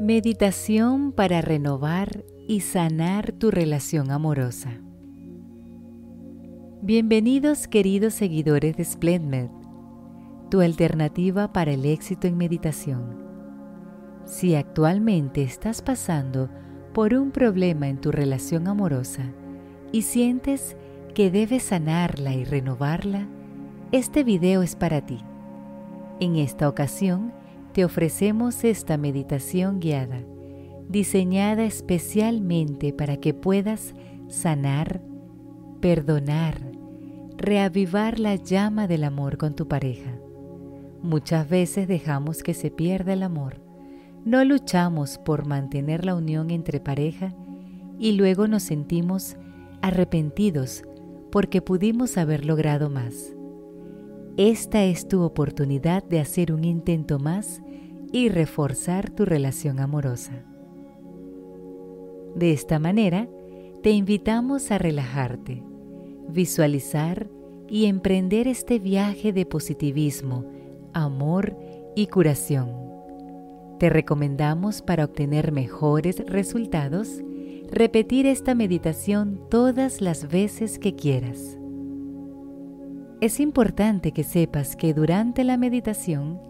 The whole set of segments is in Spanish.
Meditación para renovar y sanar tu relación amorosa. Bienvenidos queridos seguidores de SplendMed, tu alternativa para el éxito en meditación. Si actualmente estás pasando por un problema en tu relación amorosa y sientes que debes sanarla y renovarla, este video es para ti. En esta ocasión, te ofrecemos esta meditación guiada, diseñada especialmente para que puedas sanar, perdonar, reavivar la llama del amor con tu pareja. Muchas veces dejamos que se pierda el amor. No luchamos por mantener la unión entre pareja y luego nos sentimos arrepentidos porque pudimos haber logrado más. Esta es tu oportunidad de hacer un intento más y reforzar tu relación amorosa. De esta manera, te invitamos a relajarte, visualizar y emprender este viaje de positivismo, amor y curación. Te recomendamos para obtener mejores resultados, repetir esta meditación todas las veces que quieras. Es importante que sepas que durante la meditación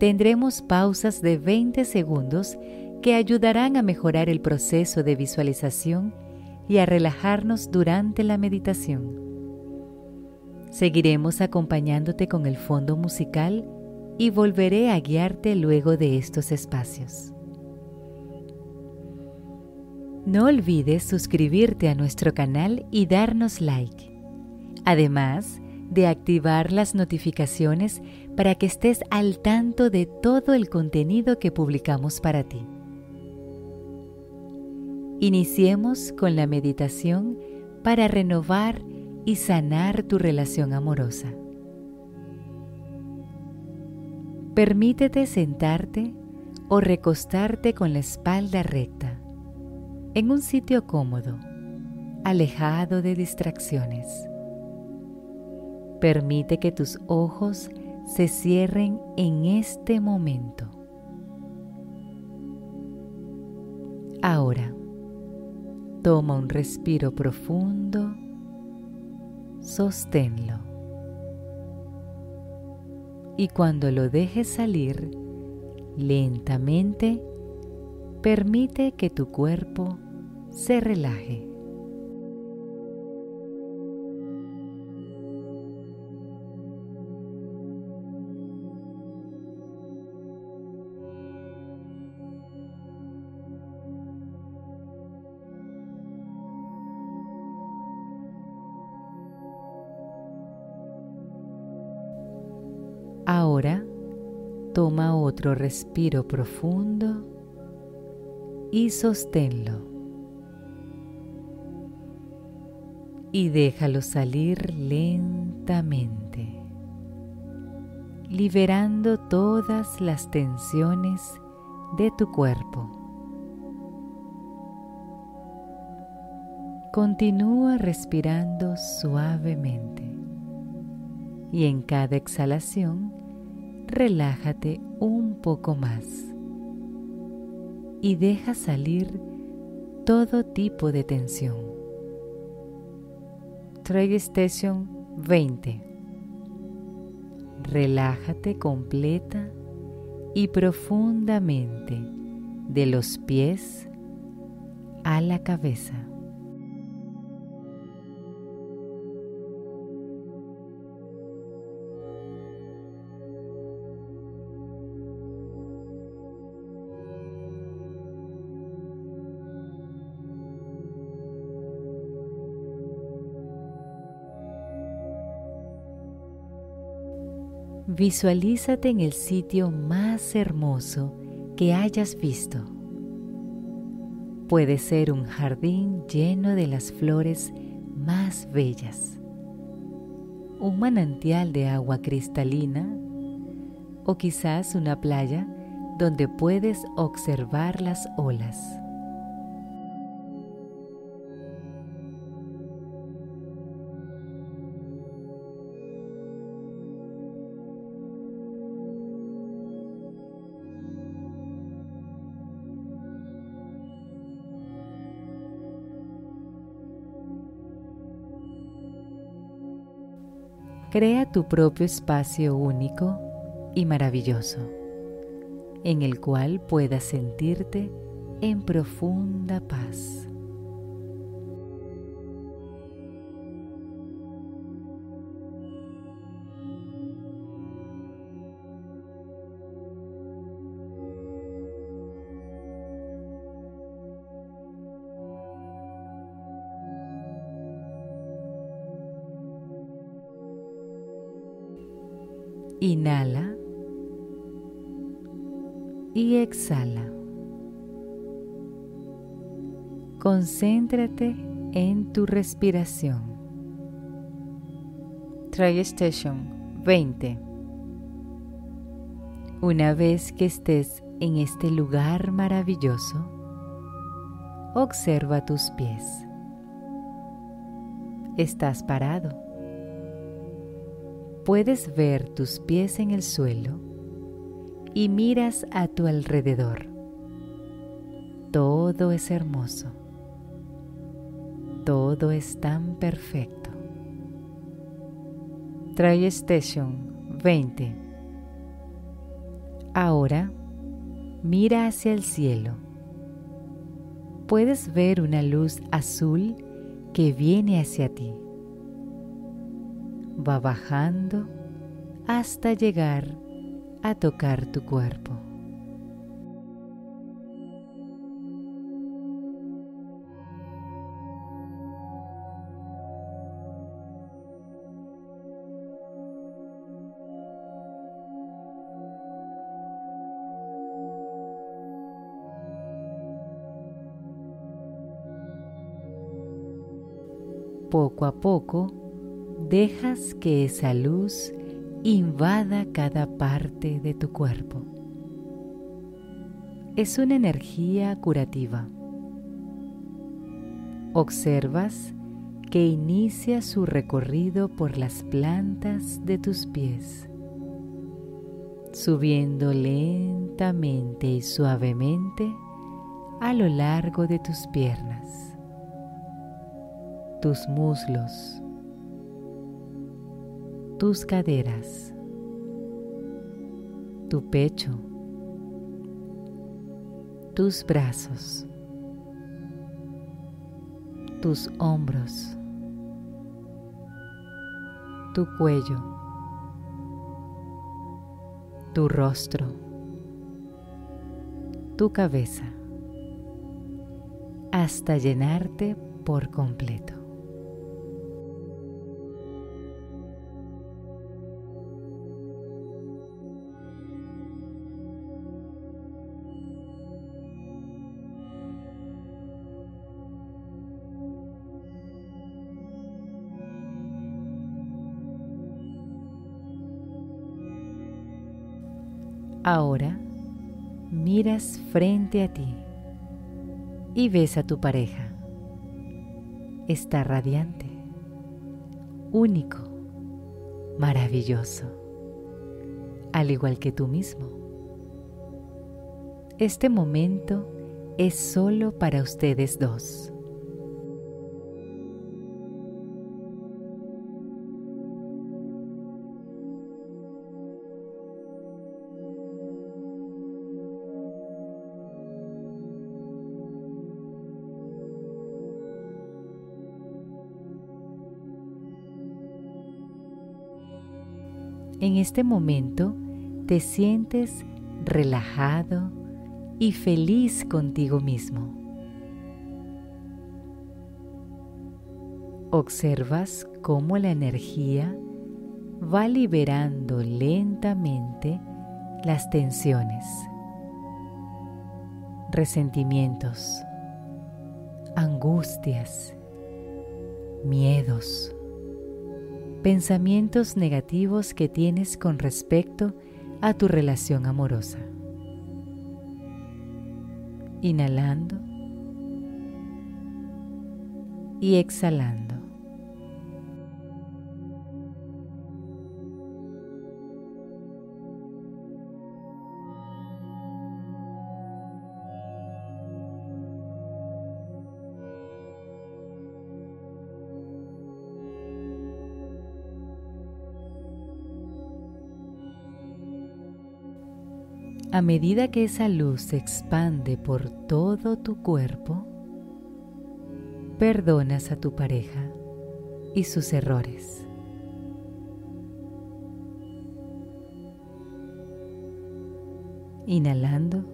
tendremos pausas de 20 segundos que ayudarán a mejorar el proceso de visualización y a relajarnos durante la meditación. Seguiremos acompañándote con el fondo musical y volveré a guiarte luego de estos espacios. No olvides suscribirte a nuestro canal y darnos like. Además, de activar las notificaciones para que estés al tanto de todo el contenido que publicamos para ti. Iniciemos con la meditación para renovar y sanar tu relación amorosa. Permítete sentarte o recostarte con la espalda recta, en un sitio cómodo, alejado de distracciones. Permite que tus ojos se cierren en este momento. Ahora, toma un respiro profundo, sosténlo. Y cuando lo dejes salir, lentamente, permite que tu cuerpo se relaje. Toma otro respiro profundo y sosténlo. Y déjalo salir lentamente, liberando todas las tensiones de tu cuerpo. Continúa respirando suavemente y en cada exhalación relájate un poco más y deja salir todo tipo de tensión. Trade Station 20. Relájate completa y profundamente de los pies a la cabeza. Visualízate en el sitio más hermoso que hayas visto. Puede ser un jardín lleno de las flores más bellas, un manantial de agua cristalina o quizás una playa donde puedes observar las olas. Crea tu propio espacio único y maravilloso, en el cual puedas sentirte en profunda paz. Inhala y exhala. Concéntrate en tu respiración. Try Station 20. Una vez que estés en este lugar maravilloso, observa tus pies. Estás parado. Puedes ver tus pies en el suelo y miras a tu alrededor. Todo es hermoso. Todo es tan perfecto. Try Station 20. Ahora mira hacia el cielo. Puedes ver una luz azul que viene hacia ti. Va bajando hasta llegar a tocar tu cuerpo. Poco a poco, dejas que esa luz invada cada parte de tu cuerpo. Es una energía curativa. Observas que inicia su recorrido por las plantas de tus pies, subiendo lentamente y suavemente a lo largo de tus piernas tus muslos, tus caderas, tu pecho, tus brazos, tus hombros, tu cuello, tu rostro, tu cabeza, hasta llenarte por completo. Ahora miras frente a ti y ves a tu pareja. Está radiante, único, maravilloso, al igual que tú mismo. Este momento es solo para ustedes dos. En este momento te sientes relajado y feliz contigo mismo. Observas cómo la energía va liberando lentamente las tensiones, resentimientos, angustias, miedos pensamientos negativos que tienes con respecto a tu relación amorosa. Inhalando y exhalando. A medida que esa luz se expande por todo tu cuerpo, perdonas a tu pareja y sus errores. Inhalando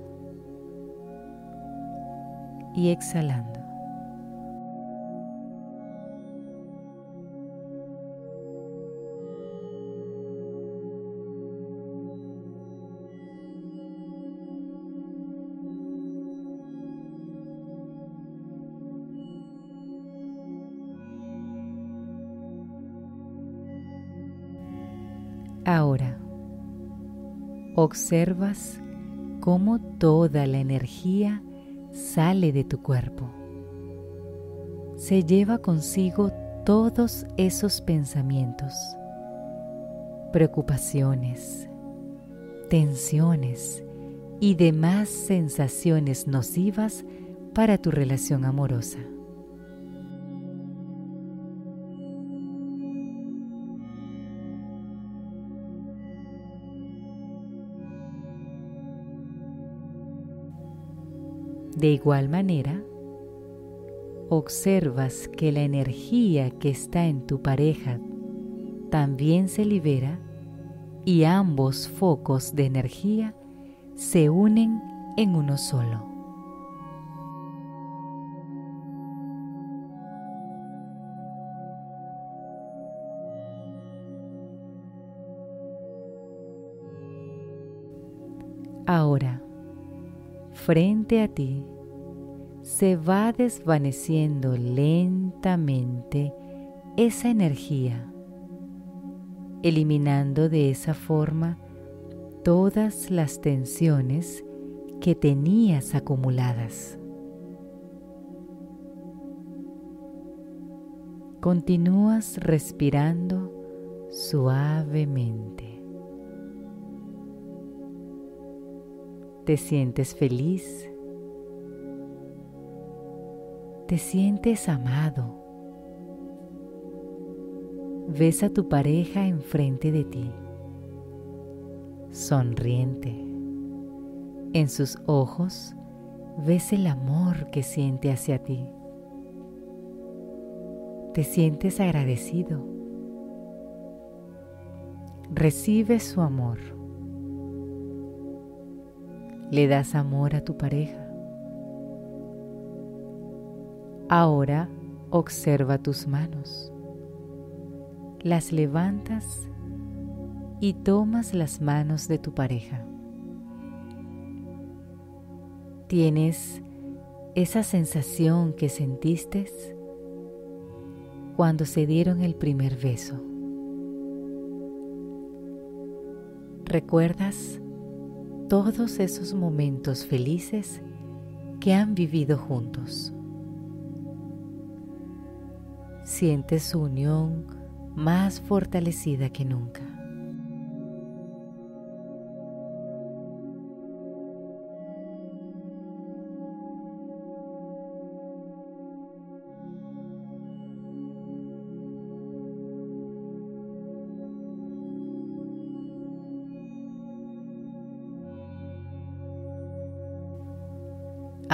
y exhalando. Observas cómo toda la energía sale de tu cuerpo. Se lleva consigo todos esos pensamientos, preocupaciones, tensiones y demás sensaciones nocivas para tu relación amorosa. De igual manera, observas que la energía que está en tu pareja también se libera y ambos focos de energía se unen en uno solo. Ahora, frente a ti se va desvaneciendo lentamente esa energía, eliminando de esa forma todas las tensiones que tenías acumuladas. Continúas respirando suavemente. ¿Te sientes feliz? ¿Te sientes amado? Ves a tu pareja enfrente de ti, sonriente. En sus ojos ves el amor que siente hacia ti. Te sientes agradecido. Recibe su amor le das amor a tu pareja. Ahora observa tus manos. Las levantas y tomas las manos de tu pareja. Tienes esa sensación que sentiste cuando se dieron el primer beso. ¿Recuerdas todos esos momentos felices que han vivido juntos. Sientes su unión más fortalecida que nunca.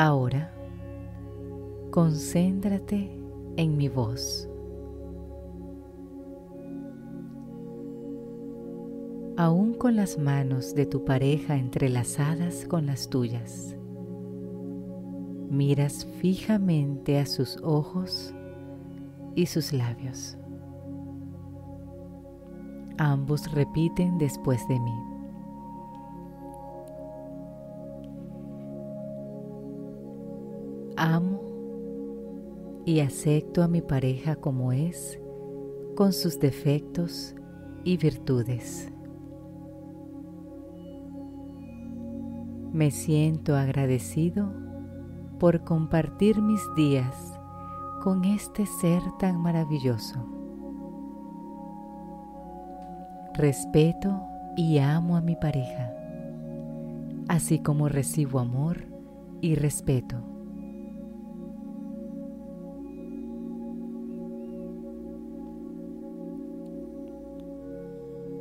Ahora, concéntrate en mi voz. Aún con las manos de tu pareja entrelazadas con las tuyas, miras fijamente a sus ojos y sus labios. Ambos repiten después de mí. Amo y acepto a mi pareja como es, con sus defectos y virtudes. Me siento agradecido por compartir mis días con este ser tan maravilloso. Respeto y amo a mi pareja, así como recibo amor y respeto.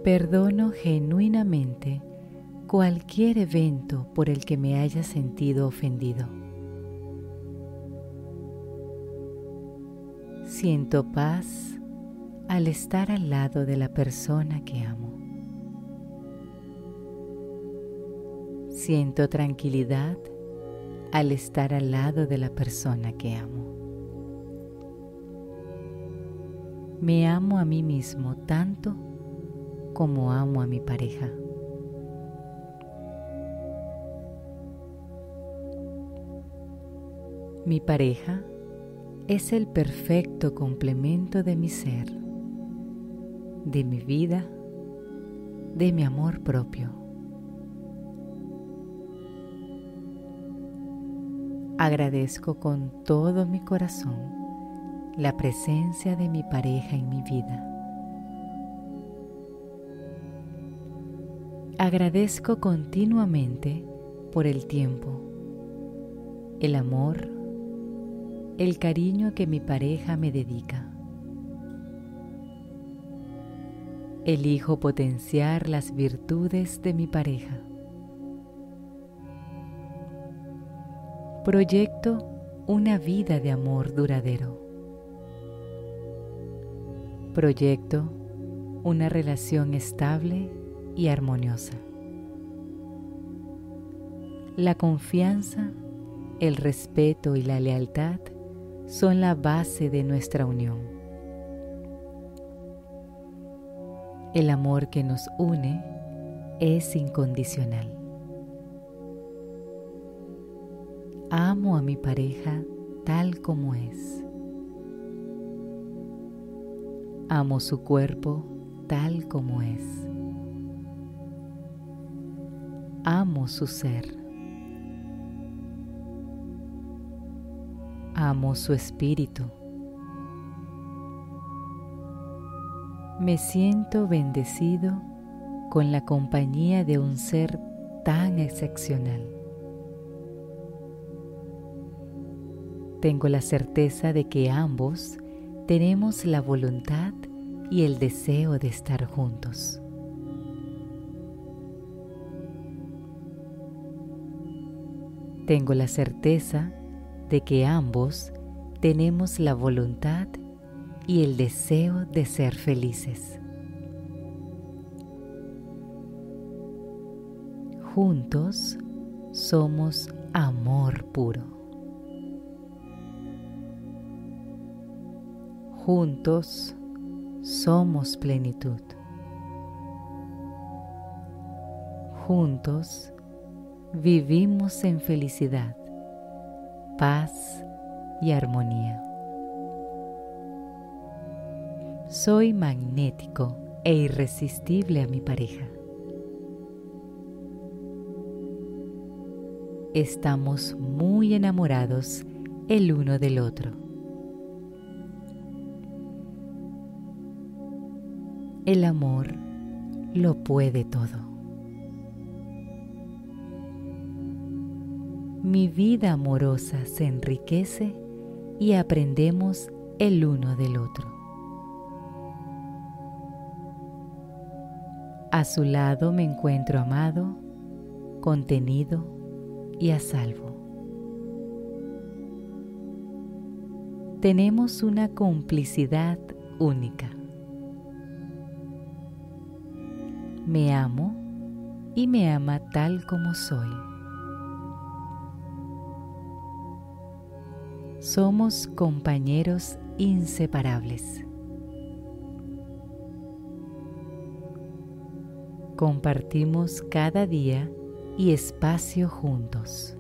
Perdono genuinamente cualquier evento por el que me haya sentido ofendido. Siento paz al estar al lado de la persona que amo. Siento tranquilidad al estar al lado de la persona que amo. Me amo a mí mismo tanto como amo a mi pareja. Mi pareja es el perfecto complemento de mi ser, de mi vida, de mi amor propio. Agradezco con todo mi corazón la presencia de mi pareja en mi vida. Agradezco continuamente por el tiempo, el amor, el cariño que mi pareja me dedica. Elijo potenciar las virtudes de mi pareja. Proyecto una vida de amor duradero. Proyecto una relación estable y armoniosa. La confianza, el respeto y la lealtad son la base de nuestra unión. El amor que nos une es incondicional. Amo a mi pareja tal como es. Amo su cuerpo tal como es. Amo su ser. Amo su espíritu. Me siento bendecido con la compañía de un ser tan excepcional. Tengo la certeza de que ambos tenemos la voluntad y el deseo de estar juntos. Tengo la certeza de que ambos tenemos la voluntad y el deseo de ser felices. Juntos somos amor puro. Juntos somos plenitud. Juntos vivimos en felicidad paz y armonía. Soy magnético e irresistible a mi pareja. Estamos muy enamorados el uno del otro. El amor lo puede todo. Mi vida amorosa se enriquece y aprendemos el uno del otro. A su lado me encuentro amado, contenido y a salvo. Tenemos una complicidad única. Me amo y me ama tal como soy. Somos compañeros inseparables. Compartimos cada día y espacio juntos.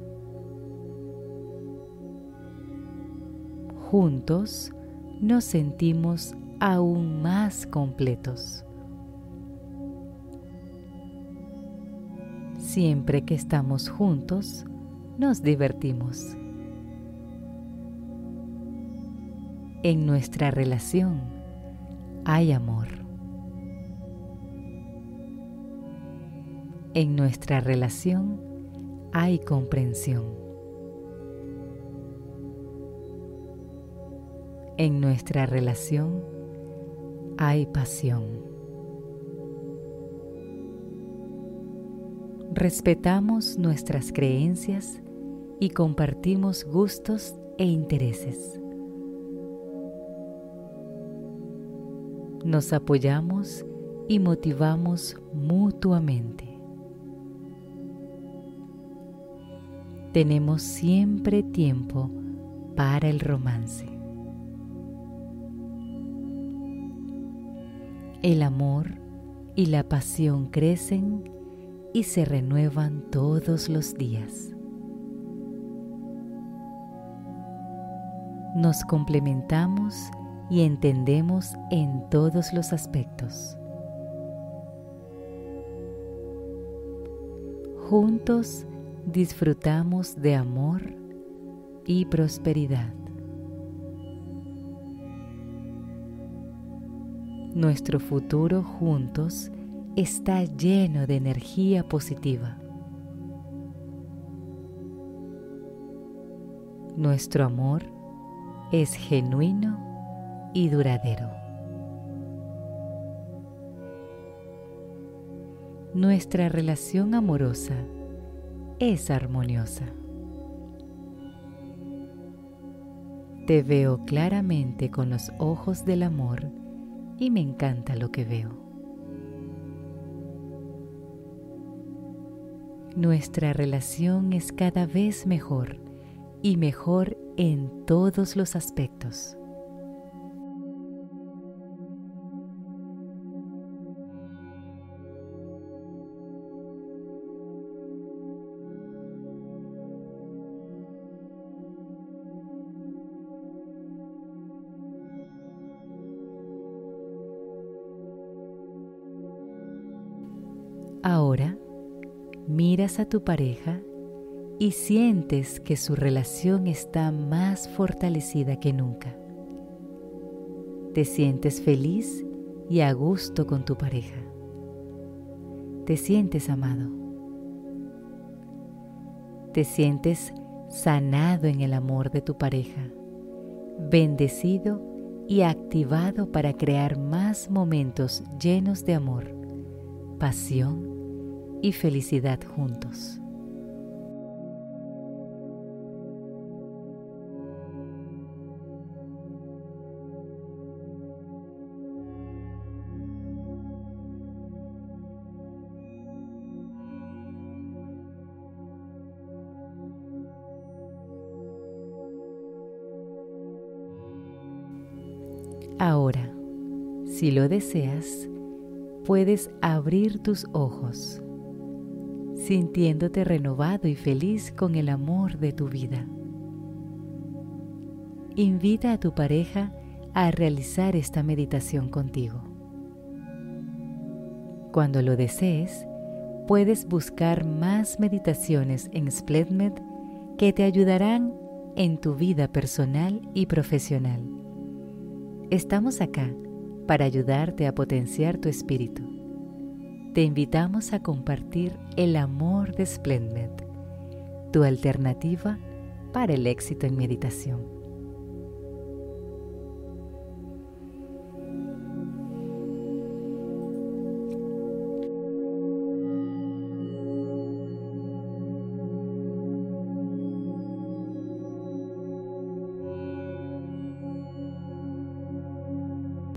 Juntos nos sentimos aún más completos. Siempre que estamos juntos, nos divertimos. En nuestra relación hay amor. En nuestra relación hay comprensión. En nuestra relación hay pasión. Respetamos nuestras creencias y compartimos gustos e intereses. Nos apoyamos y motivamos mutuamente. Tenemos siempre tiempo para el romance. El amor y la pasión crecen y se renuevan todos los días. Nos complementamos y entendemos en todos los aspectos. Juntos disfrutamos de amor y prosperidad. Nuestro futuro juntos está lleno de energía positiva. Nuestro amor es genuino y duradero. Nuestra relación amorosa es armoniosa. Te veo claramente con los ojos del amor y me encanta lo que veo. Nuestra relación es cada vez mejor y mejor en todos los aspectos. Miras a tu pareja y sientes que su relación está más fortalecida que nunca. Te sientes feliz y a gusto con tu pareja. Te sientes amado. Te sientes sanado en el amor de tu pareja, bendecido y activado para crear más momentos llenos de amor, pasión y felicidad juntos. Ahora, si lo deseas, puedes abrir tus ojos sintiéndote renovado y feliz con el amor de tu vida. Invita a tu pareja a realizar esta meditación contigo. Cuando lo desees, puedes buscar más meditaciones en SplendMed que te ayudarán en tu vida personal y profesional. Estamos acá para ayudarte a potenciar tu espíritu te invitamos a compartir el amor de SplendMed, tu alternativa para el éxito en meditación.